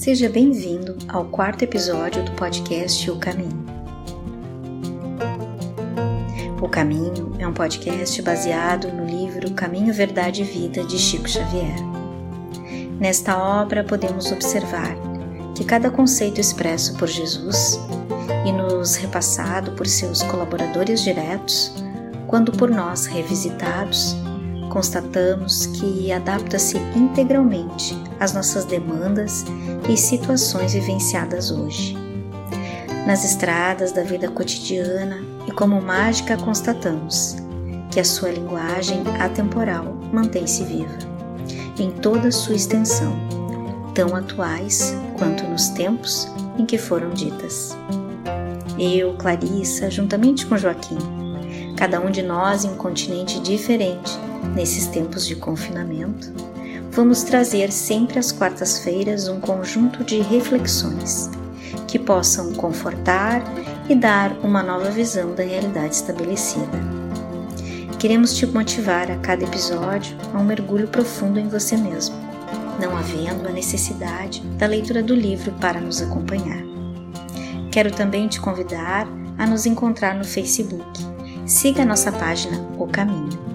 Seja bem-vindo ao quarto episódio do podcast O Caminho. O Caminho é um podcast baseado no livro Caminho, Verdade e Vida de Chico Xavier. Nesta obra podemos observar que cada conceito expresso por Jesus e nos repassado por seus colaboradores diretos, quando por nós revisitados, constatamos que adapta-se integralmente às nossas demandas e situações vivenciadas hoje. Nas estradas da vida cotidiana e como mágica constatamos que a sua linguagem atemporal mantém-se viva, em toda sua extensão, tão atuais quanto nos tempos em que foram ditas. Eu, Clarissa, juntamente com Joaquim, cada um de nós em um continente diferente, nesses tempos de confinamento, vamos trazer sempre às quartas-feiras um conjunto de reflexões que possam confortar e dar uma nova visão da realidade estabelecida. Queremos te motivar a cada episódio a um mergulho profundo em você mesmo, não havendo a necessidade da leitura do livro para nos acompanhar. Quero também te convidar a nos encontrar no Facebook. Siga a nossa página O Caminho.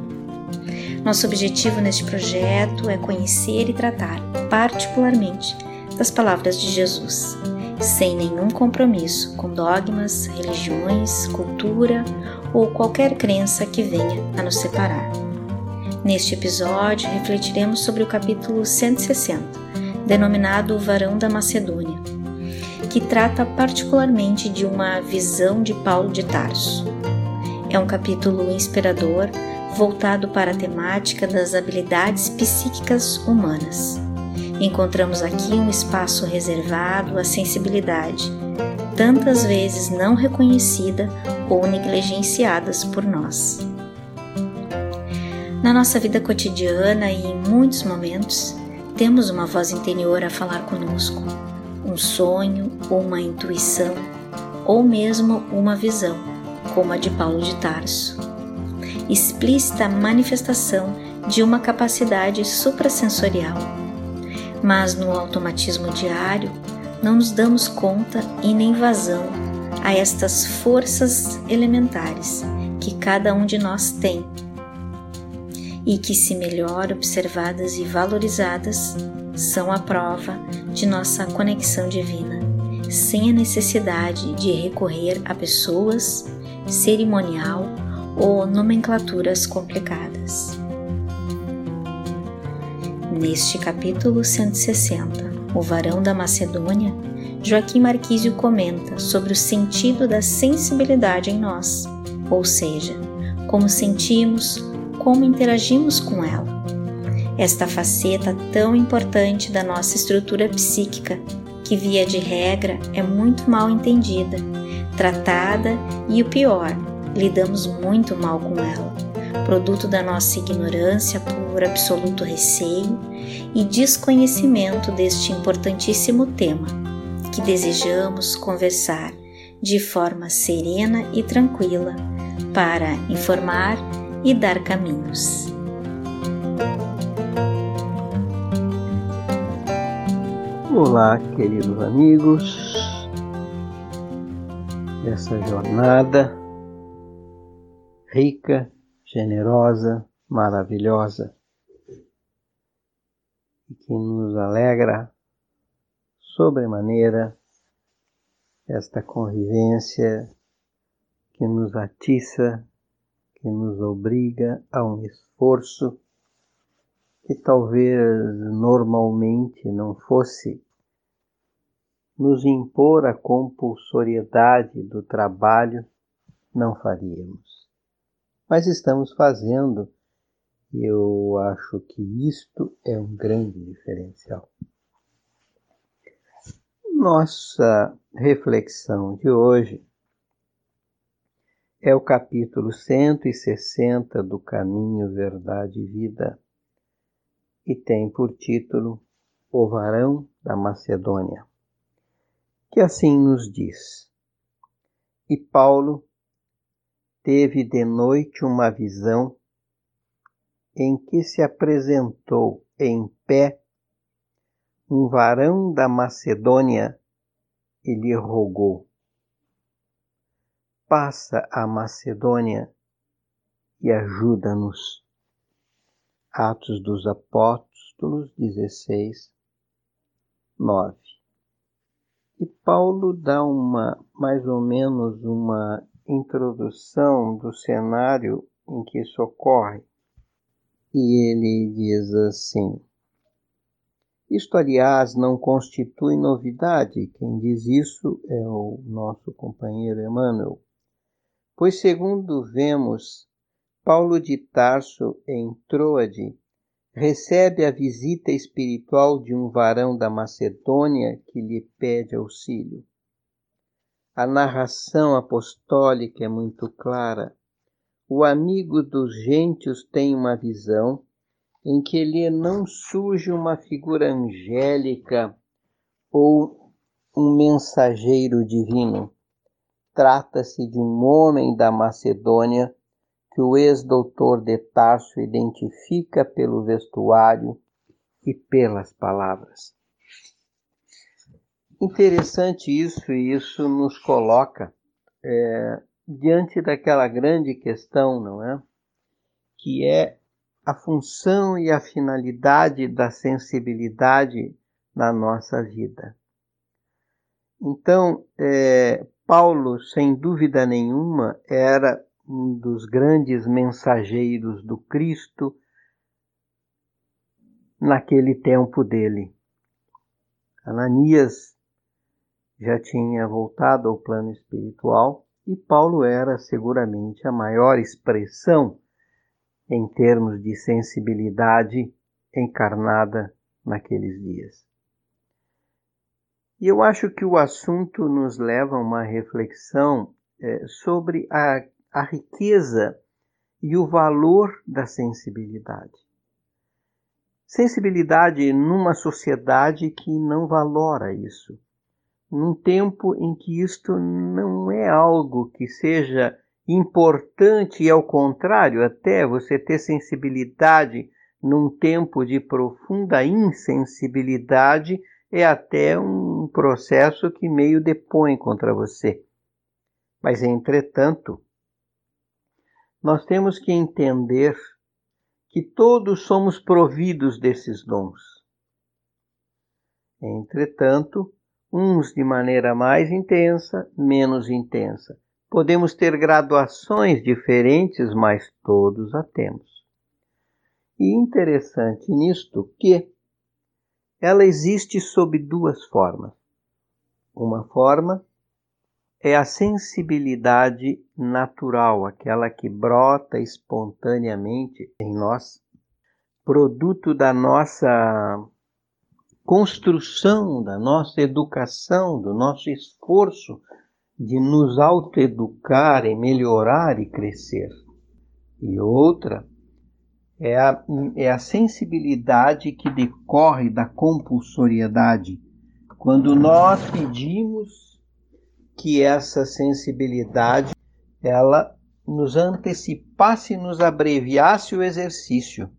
Nosso objetivo neste projeto é conhecer e tratar, particularmente, das palavras de Jesus, sem nenhum compromisso com dogmas, religiões, cultura ou qualquer crença que venha a nos separar. Neste episódio, refletiremos sobre o capítulo 160, denominado O Varão da Macedônia, que trata particularmente de uma visão de Paulo de Tarso. É um capítulo inspirador voltado para a temática das habilidades psíquicas humanas. Encontramos aqui um espaço reservado à sensibilidade, tantas vezes não reconhecida ou negligenciadas por nós. Na nossa vida cotidiana e em muitos momentos, temos uma voz interior a falar conosco, um sonho uma intuição, ou mesmo uma visão, como a de Paulo de Tarso explícita manifestação de uma capacidade suprassensorial. Mas no automatismo diário, não nos damos conta e nem vazão a estas forças elementares que cada um de nós tem e que, se melhor observadas e valorizadas, são a prova de nossa conexão divina, sem a necessidade de recorrer a pessoas, cerimonial ou nomenclaturas complicadas. Neste capítulo 160, O Varão da Macedônia, Joaquim Marquísio comenta sobre o sentido da sensibilidade em nós, ou seja, como sentimos, como interagimos com ela. Esta faceta tão importante da nossa estrutura psíquica, que via de regra é muito mal entendida, tratada e o pior, lidamos muito mal com ela, produto da nossa ignorância por absoluto receio e desconhecimento deste importantíssimo tema, que desejamos conversar de forma serena e tranquila para informar e dar caminhos. Olá, queridos amigos, essa jornada rica, generosa, maravilhosa. E que nos alegra sobremaneira esta convivência que nos atiça, que nos obriga a um esforço que talvez normalmente não fosse nos impor a compulsoriedade do trabalho, não faríamos mas estamos fazendo. Eu acho que isto é um grande diferencial. Nossa reflexão de hoje é o capítulo 160 do Caminho, Verdade e Vida. E tem por título O Varão da Macedônia, que assim nos diz: E Paulo teve de noite uma visão em que se apresentou em pé um varão da Macedônia e lhe rogou: Passa a Macedônia e ajuda-nos. Atos dos Apóstolos 16, 9. E Paulo dá uma mais ou menos uma introdução do cenário em que isso ocorre. E ele diz assim: Isto, aliás, não constitui novidade. Quem diz isso é o nosso companheiro Emmanuel. Pois, segundo vemos, Paulo de Tarso, em Troade, recebe a visita espiritual de um varão da Macedônia que lhe pede auxílio. A narração apostólica é muito clara. O amigo dos gentios tem uma visão em que ele não surge uma figura angélica ou um mensageiro divino. Trata-se de um homem da Macedônia que o ex-doutor de Tarso identifica pelo vestuário e pelas palavras. Interessante isso, e isso nos coloca é, diante daquela grande questão, não é? Que é a função e a finalidade da sensibilidade na nossa vida. Então, é, Paulo, sem dúvida nenhuma, era um dos grandes mensageiros do Cristo naquele tempo dele. Ananias já tinha voltado ao plano espiritual e Paulo era seguramente a maior expressão em termos de sensibilidade encarnada naqueles dias. E eu acho que o assunto nos leva a uma reflexão é, sobre a a riqueza e o valor da sensibilidade. Sensibilidade numa sociedade que não valora isso, num tempo em que isto não é algo que seja importante e, ao contrário, até você ter sensibilidade num tempo de profunda insensibilidade é até um processo que meio depõe contra você. Mas, entretanto, nós temos que entender que todos somos providos desses dons. Entretanto, uns de maneira mais intensa, menos intensa. Podemos ter graduações diferentes, mas todos a temos. E interessante nisto que ela existe sob duas formas. Uma forma é a sensibilidade natural, aquela que brota espontaneamente em nós, produto da nossa construção, da nossa educação, do nosso esforço de nos autoeducar e melhorar e crescer. E outra é a, é a sensibilidade que decorre da compulsoriedade. Quando nós pedimos que essa sensibilidade ela nos antecipasse, nos abreviasse o exercício.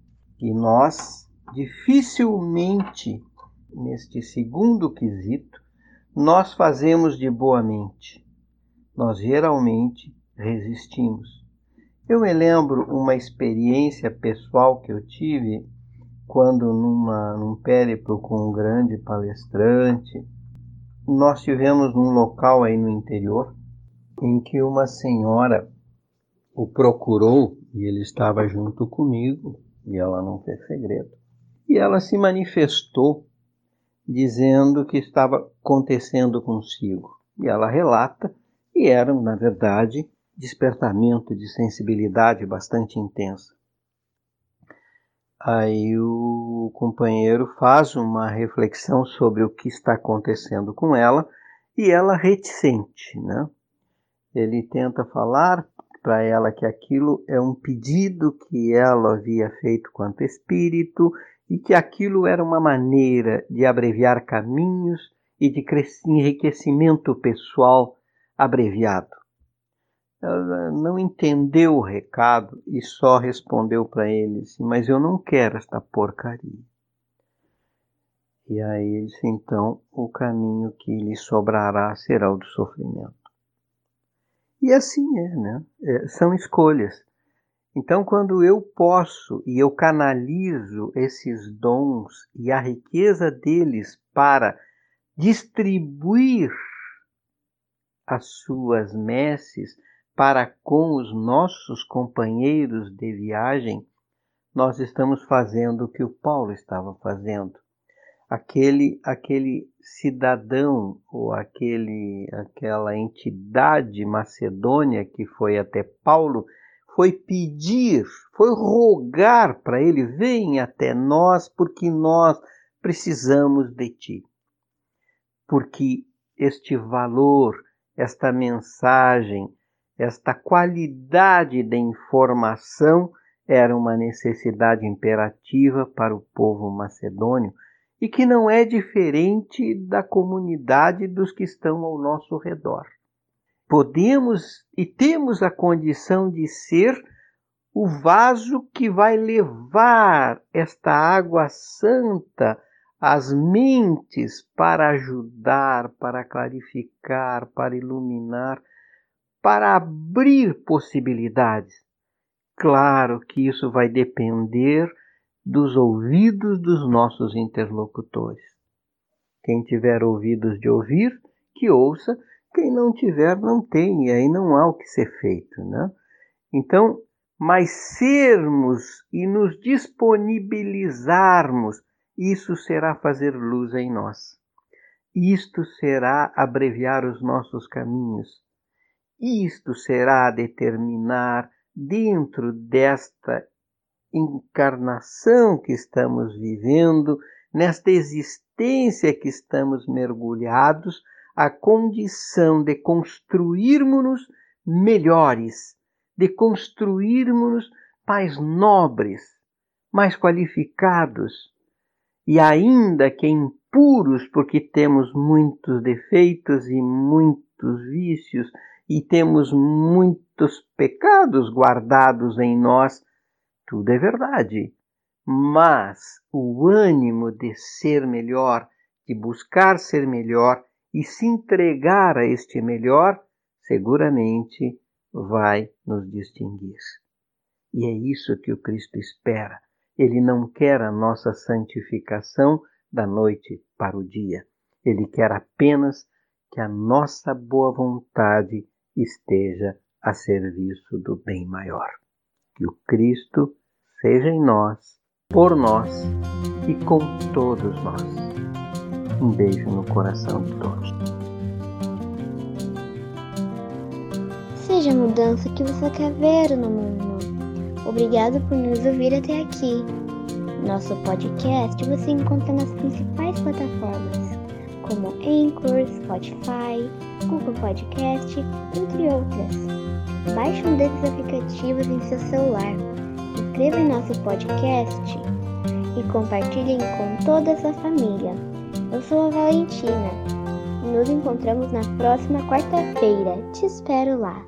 E nós dificilmente, neste segundo quesito, nós fazemos de boa mente. Nós geralmente resistimos. Eu me lembro uma experiência pessoal que eu tive quando numa, num périplo com um grande palestrante, nós tivemos um local aí no interior em que uma senhora o procurou e ele estava junto comigo e ela não fez segredo. E ela se manifestou dizendo que estava acontecendo consigo. E ela relata e era, na verdade, despertamento de sensibilidade bastante intensa. Aí o companheiro faz uma reflexão sobre o que está acontecendo com ela e ela reticente, né? Ele tenta falar para ela que aquilo é um pedido que ela havia feito quanto espírito e que aquilo era uma maneira de abreviar caminhos e de enriquecimento pessoal abreviado. Ela não entendeu o recado e só respondeu para ele assim, mas eu não quero esta porcaria. E a eles, então, o caminho que lhes sobrará será o do sofrimento. E assim é, né? É, são escolhas. Então, quando eu posso e eu canalizo esses dons e a riqueza deles para distribuir as suas messes para com os nossos companheiros de viagem, nós estamos fazendo o que o Paulo estava fazendo. Aquele, aquele cidadão ou aquele, aquela entidade macedônia que foi até Paulo foi pedir, foi rogar para ele: vem até nós, porque nós precisamos de ti. Porque este valor, esta mensagem, esta qualidade de informação era uma necessidade imperativa para o povo macedônio e que não é diferente da comunidade dos que estão ao nosso redor podemos e temos a condição de ser o vaso que vai levar esta água santa às mentes para ajudar, para clarificar, para iluminar, para abrir possibilidades. Claro que isso vai depender dos ouvidos dos nossos interlocutores. Quem tiver ouvidos de ouvir, que ouça quem não tiver, não tem, e aí não há o que ser feito. Né? Então, mas sermos e nos disponibilizarmos, isso será fazer luz em nós. Isto será abreviar os nossos caminhos. Isto será determinar, dentro desta encarnação que estamos vivendo, nesta existência que estamos mergulhados, a condição de construirmos-nos melhores, de construirmos-nos mais nobres, mais qualificados e ainda que impuros, porque temos muitos defeitos e muitos vícios e temos muitos pecados guardados em nós, tudo é verdade. Mas o ânimo de ser melhor, de buscar ser melhor, e se entregar a este melhor, seguramente vai nos distinguir. E é isso que o Cristo espera. Ele não quer a nossa santificação da noite para o dia. Ele quer apenas que a nossa boa vontade esteja a serviço do bem maior. Que o Cristo seja em nós, por nós e com todos nós. Um beijo no coração de todos. Seja a mudança que você quer ver no mundo. Obrigado por nos ouvir até aqui. Nosso podcast você encontra nas principais plataformas, como Anchor, Spotify, Google Podcast, entre outras. Baixe um desses aplicativos em seu celular, inscreva em nosso podcast e compartilhem com toda a sua família. Eu sou a Valentina. Nos encontramos na próxima quarta-feira. Te espero lá.